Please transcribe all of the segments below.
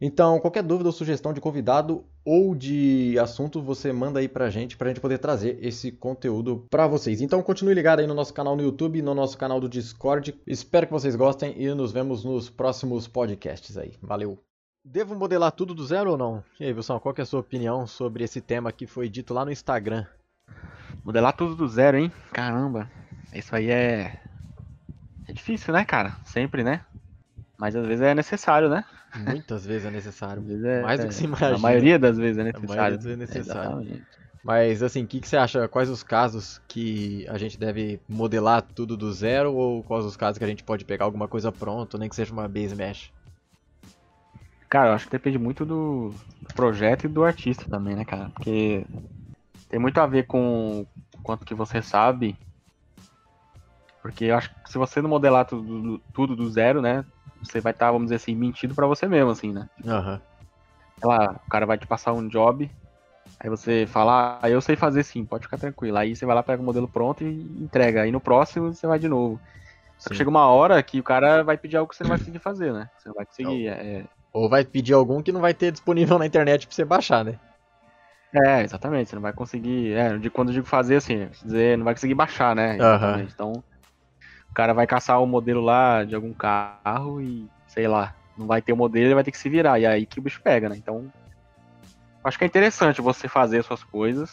Então, qualquer dúvida ou sugestão de convidado ou de assunto, você manda aí pra gente, pra gente poder trazer esse conteúdo pra vocês. Então, continue ligado aí no nosso canal no YouTube, no nosso canal do Discord. Espero que vocês gostem e nos vemos nos próximos podcasts aí. Valeu! Devo modelar tudo do zero ou não? E aí, Wilson, qual é a sua opinião sobre esse tema que foi dito lá no Instagram? Modelar tudo do zero, hein? Caramba, isso aí é. É difícil, né, cara? Sempre, né? Mas às vezes é necessário, né? Muitas vezes é necessário. É, Mais do que é, se imagina. A maioria das vezes é A necessário. maioria das vezes é necessário. Exatamente. Mas assim, o que, que você acha? Quais os casos que a gente deve modelar tudo do zero ou quais os casos que a gente pode pegar alguma coisa pronta, nem que seja uma base mesh? Cara, eu acho que depende muito do projeto e do artista também, né, cara? Porque tem muito a ver com o quanto que você sabe. Porque eu acho que se você não modelar tudo, tudo do zero, né? Você vai estar, vamos dizer assim, mentindo pra você mesmo, assim, né? Aham. Sei lá, o cara vai te passar um job, aí você fala, ah, eu sei fazer sim, pode ficar tranquilo. Aí você vai lá, pega o modelo pronto e entrega. Aí no próximo você vai de novo. Só que chega uma hora que o cara vai pedir algo que você não vai conseguir fazer, né? Você não vai conseguir. É, Ou vai pedir algum que não vai ter disponível na internet pra você baixar, né? é, exatamente. Você não vai conseguir. É, de quando eu digo fazer, assim, dizer, não vai conseguir baixar, né? Exatamente. Então, cara vai caçar o modelo lá de algum carro e, sei lá, não vai ter o modelo, ele vai ter que se virar. E é aí que o bicho pega, né? Então, acho que é interessante você fazer as suas coisas.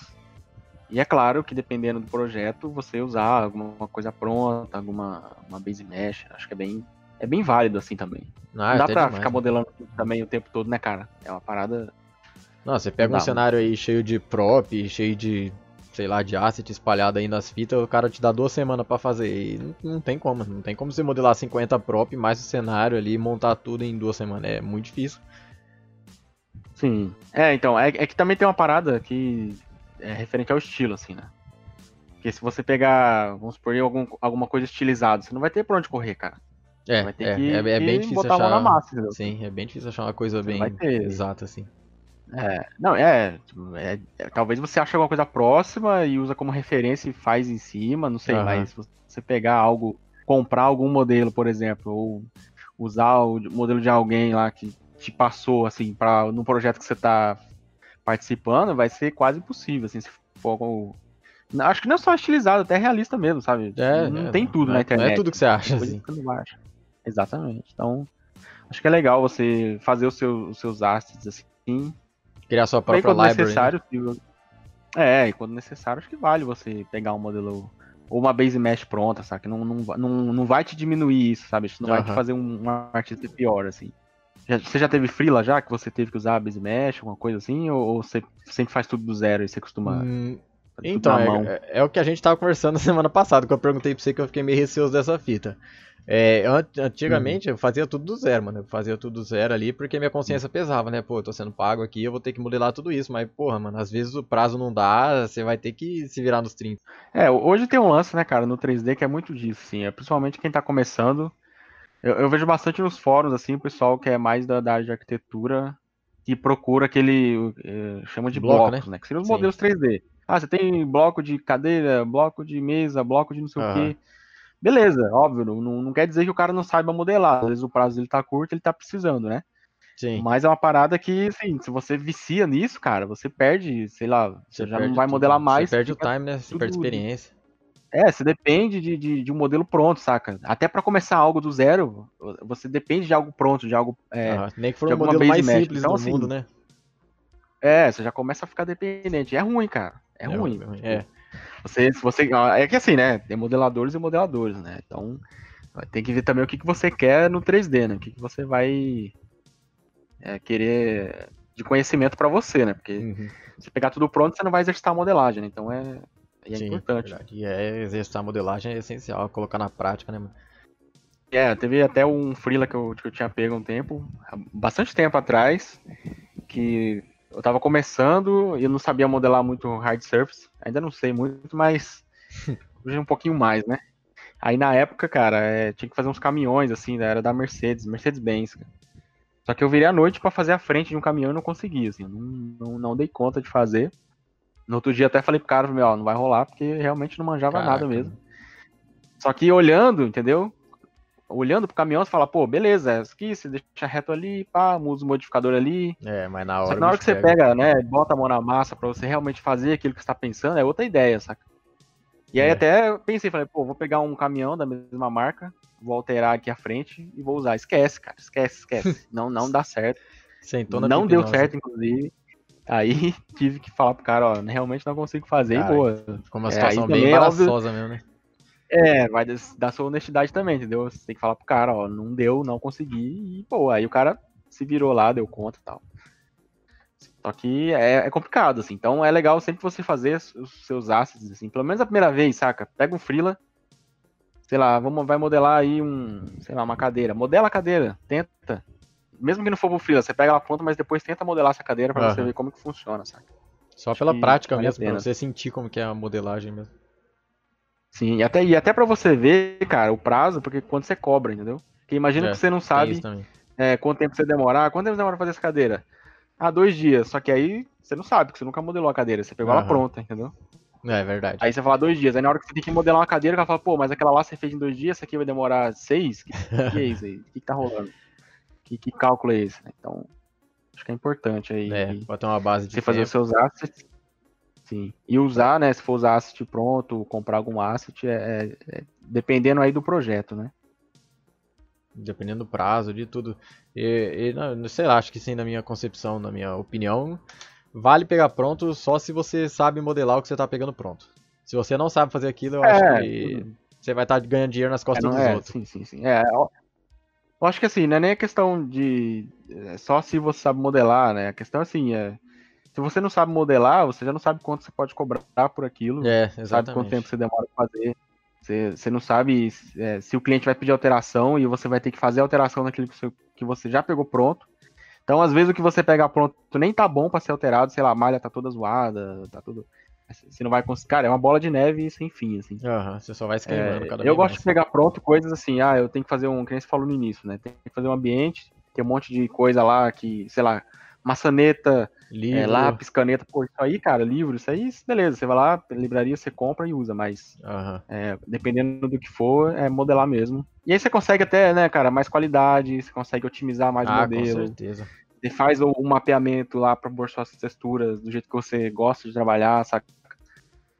E é claro que dependendo do projeto, você usar alguma coisa pronta, alguma uma base mesh, acho que é bem, é bem válido assim também. Ah, não dá pra demais, ficar né? modelando também o tempo todo, né, cara? É uma parada. Não, você pega Não um cenário aí cheio de prop, cheio de, sei lá, de asset espalhado aí nas fitas, o cara te dá duas semanas pra fazer. E não, não tem como, não tem como você modelar 50 prop mais o cenário ali e montar tudo em duas semanas. É muito difícil. Sim. É, então, é, é que também tem uma parada que é referente ao estilo, assim, né? Porque se você pegar, vamos supor, algum, alguma coisa estilizada, você não vai ter pra onde correr, cara. É, vai ter é, que, é, é bem difícil botar a mão achar. na massa, entendeu? Sim, é bem difícil achar uma coisa Você bem exata assim. É, não, é, é, é, Talvez você ache alguma coisa próxima e usa como referência e faz em cima, não sei, Aham. mas se você pegar algo, comprar algum modelo, por exemplo, ou usar o modelo de alguém lá que te passou, assim, para no projeto que você tá participando, vai ser quase impossível, assim, se for Não, Acho que não é só estilizado, até realista mesmo, sabe? É, não é, tem tudo não na internet. Não é tudo que você acha, assim. que você acha. Exatamente. Então, acho que é legal você fazer os seus, os seus assets assim, Criar sua própria quando library. né? necessário, se- é, e quando necessário, acho que vale você pegar um modelo ou uma base mesh pronta, sabe? Não, não, não, não vai te diminuir isso, sabe? Isso não vai te fazer um, um artista pior, assim. Já- você já teve freela já que você teve que usar a base mesh, alguma coisa assim? Ou, ou você sempre faz tudo do zero e você costuma Hum, Então, é, é- é o que a gente tava conversando semana passada, que eu perguntei pra você que eu fiquei meio receoso dessa fita. É, an- antigamente eu fazia tudo do zero, mano. Eu fazia tudo do zero ali porque minha consciência pesava, né? Pô, eu tô sendo pago aqui, eu vou ter que modelar tudo isso. Mas, porra, mano, às vezes o prazo não dá, você vai ter que se virar nos 30. É, hoje tem um lance, né, cara, no 3D que é muito disso, assim. É, principalmente quem tá começando. Eu, eu vejo bastante nos fóruns, assim, o pessoal que é mais da, da área de arquitetura que procura aquele. eh, chama de Bloco, blocos, né? né? Que seriam os Sim. modelos 3D. Ah, você tem bloco de cadeira, bloco de mesa, bloco de não sei o Aham. quê. Beleza, óbvio, não, não quer dizer que o cara não saiba modelar. Às vezes o prazo dele tá curto, ele tá precisando, né? Sim. Mas é uma parada que, assim, se você vicia nisso, cara, você perde, sei lá, você, já perde não vai tudo. modelar mais. Você perde o time, né? Você perde tudo- experiência. é, você depende de, de, de um modelo pronto, saca? Até pra começar algo do zero, você depende de algo pronto, de algo. É, Aham. Nem que for o alguma modelo mais mesh. simples Então, do assim, mundo, né? é, você já começa a ficar dependente. É ruim, cara. É, ruim. ruim, Tipo, É. Você, se você, é que assim, né? Tem modeladores e modeladores, né? Então, tem que ver também o que, que você quer no 3D, né? O que, que você vai é, querer de conhecimento pra você, né? Porque Uhum. se pegar tudo pronto, você não vai exercitar a modelagem, né? Então é, é Sim, importante. verdade. E é exercitar a modelagem é essencial, colocar na prática, né? É, teve até um freela que eu, que eu tinha pego um tempo, bastante tempo atrás, que eu tava começando e eu não sabia modelar muito hard surface. Ainda não sei muito, mas hoje um pouquinho mais, né? Aí na época, cara, é, tinha que fazer uns caminhões, assim, né, era da Mercedes, Mercedes-Benz, cara. Só que eu virei à noite para fazer a frente de um caminhão e não consegui, assim, não, não, não, dei conta de fazer. No outro dia até falei pro cara, meu, ó, não vai rolar, porque realmente não manjava Caraca. nada mesmo. Só que olhando, entendeu? Olhando pro caminhão, você fala, pô, beleza, isso aqui, você deixa reto ali, pá, usa o modificador ali. É, mas na hora. Só que na hora que você pega, né, bota a mão na massa pra você realmente fazer aquilo que você tá pensando, é outra ideia, saca? E aí é. até pensei, falei, pô, vou pegar um caminhão da mesma marca, vou alterar aqui a frente e vou usar. Esquece, cara, esquece, esquece. não, não dá certo. Sentou na não deu certo, inclusive. Aí tive que falar pro cara, ó, realmente não consigo fazer cara, e boa. Ficou uma é, situação é, bem embaraçosa mesmo, né? É, vai da sua honestidade também, entendeu? Você tem que falar pro cara, ó, não deu, não consegui, e pô, aí o cara se virou lá, deu conta e tal. Só que é, é, complicado, assim. Então é legal sempre você fazer os seus assets, assim. Pelo menos a primeira vez, saca? Pega um freela, sei lá, vamos, vai modelar aí um, sei lá, uma cadeira. Modela a cadeira, tenta. Mesmo que não for pro freela, você pega ela pronta, mas depois tenta modelar essa cadeira para uhum. você ver como que funciona, saca? Só Acho pela prática vale mesmo, pra você sentir como que é a modelagem mesmo. Sim, e até, e até pra você ver, cara, o prazo, porque quando você cobra, entendeu? Porque imagina é, que você não sabe é, quanto tempo você demorar. Quanto tempo demora pra fazer essa cadeira? Ah, dois dias. Só que aí você não sabe, porque você nunca modelou a cadeira. Você pegou uhum. ela pronta, entendeu? É, é verdade. Aí você fala dois dias. Aí na hora que você tem que modelar uma cadeira, ela fala, pô, mas aquela lá você fez em dois dias, essa aqui vai demorar seis? Que, que é isso aí? O que, que tá rolando? Que, que cálculo é esse? Então, acho que é importante aí. É, ter uma base de. Você fazer os seus assets. Sim. E usar, né? Se for usar asset pronto, comprar algum asset, é, é, é dependendo aí do projeto, né? dependendo do prazo, de tudo. E, e, sei lá, acho que sim, na minha concepção, na minha opinião, vale pegar pronto só se você sabe modelar o que você está pegando pronto. Se você não sabe fazer aquilo, eu é, acho que você vai estar tá ganhando dinheiro nas costas é, dos é, outros. Sim, sim, sim. É, eu acho que assim, não é nem a questão de é só se você sabe modelar, né? A questão assim é se você não sabe modelar, você já não sabe quanto você pode cobrar por aquilo. É, exatamente. Sabe quanto tempo você demora pra fazer. Você, você não sabe é, se o cliente vai pedir alteração e você vai ter que fazer alteração naquilo que você, que você já pegou pronto. Então, às vezes, o que você pegar pronto nem tá bom para ser alterado, sei lá, a malha tá toda zoada, tá tudo. Você não vai conseguir. Cara, é uma bola de neve sem fim, assim. Uhum, você só vai se queimando é, cada Eu gosto mais. de pegar pronto coisas assim, ah, eu tenho que fazer um. Que nem você falou no início, né? Tem que fazer um ambiente, tem um monte de coisa lá que, sei lá, maçaneta, é, lápis, caneta, pô, isso aí, cara, livro, isso aí, beleza, você vai lá, livraria, você compra e usa, mas uhum. é, dependendo do que for, é modelar mesmo. E aí você consegue até, né, cara, mais qualidade, você consegue otimizar mais ah, o modelo. Com certeza. Você faz o, o mapeamento lá para pôr suas texturas do jeito que você gosta de trabalhar, saca?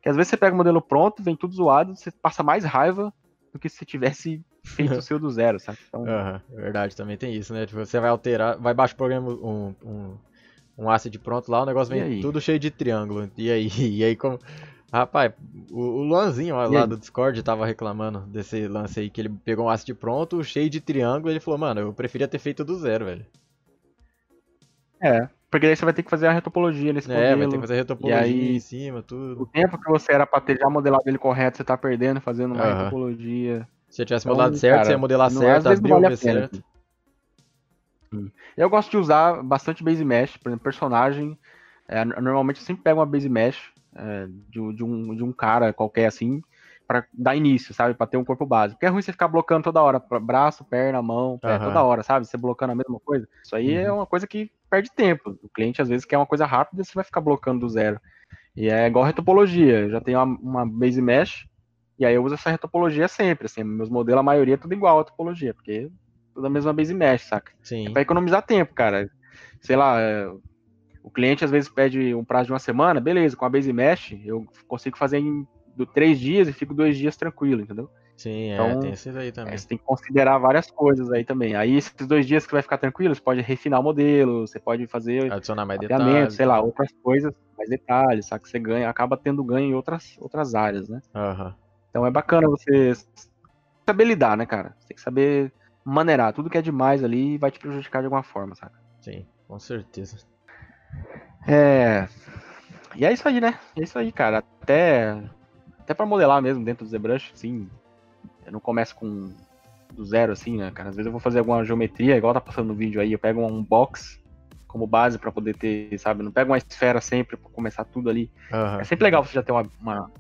Que às vezes você pega o modelo pronto, vem tudo zoado, você passa mais raiva do que se tivesse feito o seu do zero, sabe? Então... Uhum, verdade, também tem isso, né? Tipo, você vai alterar, vai baixar o programa, um, um, um asset pronto lá, o negócio vem tudo cheio de triângulo. E aí, e aí como... Rapaz, o, o Luanzinho lá, lá do Discord tava reclamando desse lance aí, que ele pegou um asset pronto, cheio de triângulo, e ele falou, mano, eu preferia ter feito do zero, velho. É, porque daí você vai ter que fazer a retopologia nesse é, modelo. É, vai ter que fazer a retopologia aí, em cima, tudo. O tempo que você era pra ter já modelado ele correto, você tá perdendo fazendo uma uhum. retopologia. Se você tivesse então, modelado certo, cara, você ia modelar certo, abrir o vale certo. Eu gosto de usar bastante base mesh, por exemplo, personagem. É, normalmente eu sempre pego uma base mesh é, de, de, um, de um cara qualquer assim, para dar início, sabe? Para ter um corpo básico. Porque é ruim você ficar blocando toda hora, braço, perna, mão, pé, uhum. toda hora, sabe? Você blocando a mesma coisa. Isso aí é uhum. é uma coisa que perde tempo. O cliente às vezes quer uma coisa rápida, você vai ficar blocando do zero. E é igual retopologia. Eu já tenho uma, uma base mesh, e aí eu uso essa retopologia sempre, assim, meus modelos, a maioria é tudo igual a topologia, porque é tudo a mesma base mesh, saca? Sim. É pra economizar tempo, cara. Sei lá, é, o cliente às vezes pede um prazo de uma semana, beleza, com a base mesh eu consigo fazer em do, três dias e fico dois dias tranquilo, entendeu? Sim, é, então, tem esses aí também. É, você tem que considerar várias coisas aí também. Aí esses dois dias que vai ficar tranquilo, você pode refinar o modelo, você pode fazer adicionar mais detalhes, sei lá, outras coisas, mais detalhes, sabe que você ganha, acaba tendo ganho em outras outras áreas, né? Uhum. Então é bacana você saber lidar, né, cara? Você tem que saber maneirar. Tudo que é demais ali vai te prejudicar de alguma forma, sabe? Sim, com certeza. É. E é isso aí, né? É isso aí, cara. Até. Até pra modelar mesmo dentro do ZBrush, sim. Eu não começo com do zero, assim, né, cara? Às vezes eu vou fazer alguma geometria, igual tá passando no vídeo aí, eu pego um box como base para poder ter, sabe? Não pego uma esfera sempre pra começar tudo ali. Uhum. É sempre legal você já ter uma, uma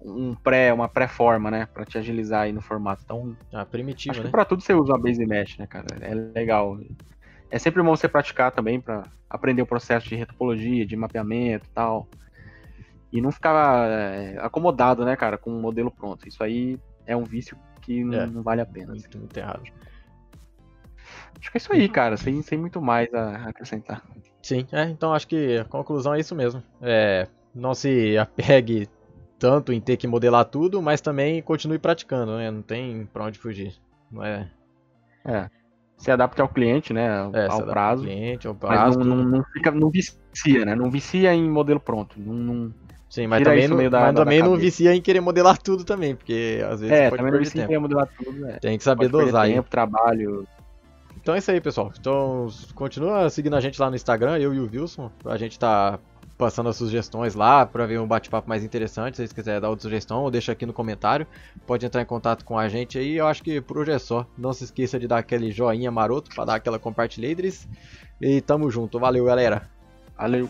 um pré, uma pré-forma, né? Pra te agilizar aí no formato. Então, ah, primitivo, acho né? que pra tudo você usa uma base mesh, né, cara? É legal. É sempre bom você praticar também para aprender o processo de retopologia, de mapeamento e tal. E não ficar é, acomodado, né, cara, com um modelo pronto. Isso aí é um vício que não, É. não vale a pena. assim. Muito, muito errado. Acho que é isso aí, cara. Sem, sem muito mais a acrescentar. Sim, é, então acho que a conclusão é isso mesmo. É, não se apegue tanto em ter que modelar tudo, mas também continue praticando, né? Não tem pra onde fugir. Não é, É. Se adapte ao cliente, né? Ao, é ao adapta prazo. cliente, ao Mas prazo. não, não, não fica, não vicia, né? Não vicia em modelo pronto. Não, não- Sim, mas tira também, não, meio da- mas da também não vicia em querer modelar tudo também, porque às vezes É, pode também não perder vicia tempo. em modelar tudo, né? Tem que saber Pode dosar tempo, trabalho. Então é isso aí, pessoal. Então continua seguindo a gente lá no Instagram, eu e o Wilson. A gente tá passando as sugestões lá para ver um bate-papo mais interessante. Se vocês quiserem dar outra sugestão, ou deixa aqui no comentário. Pode entrar em contato com a gente aí. Eu acho que por hoje é só. Não se esqueça de dar aquele joinha maroto para dar aquela compartilhadres. E tamo junto. Valeu, galera. Valeu.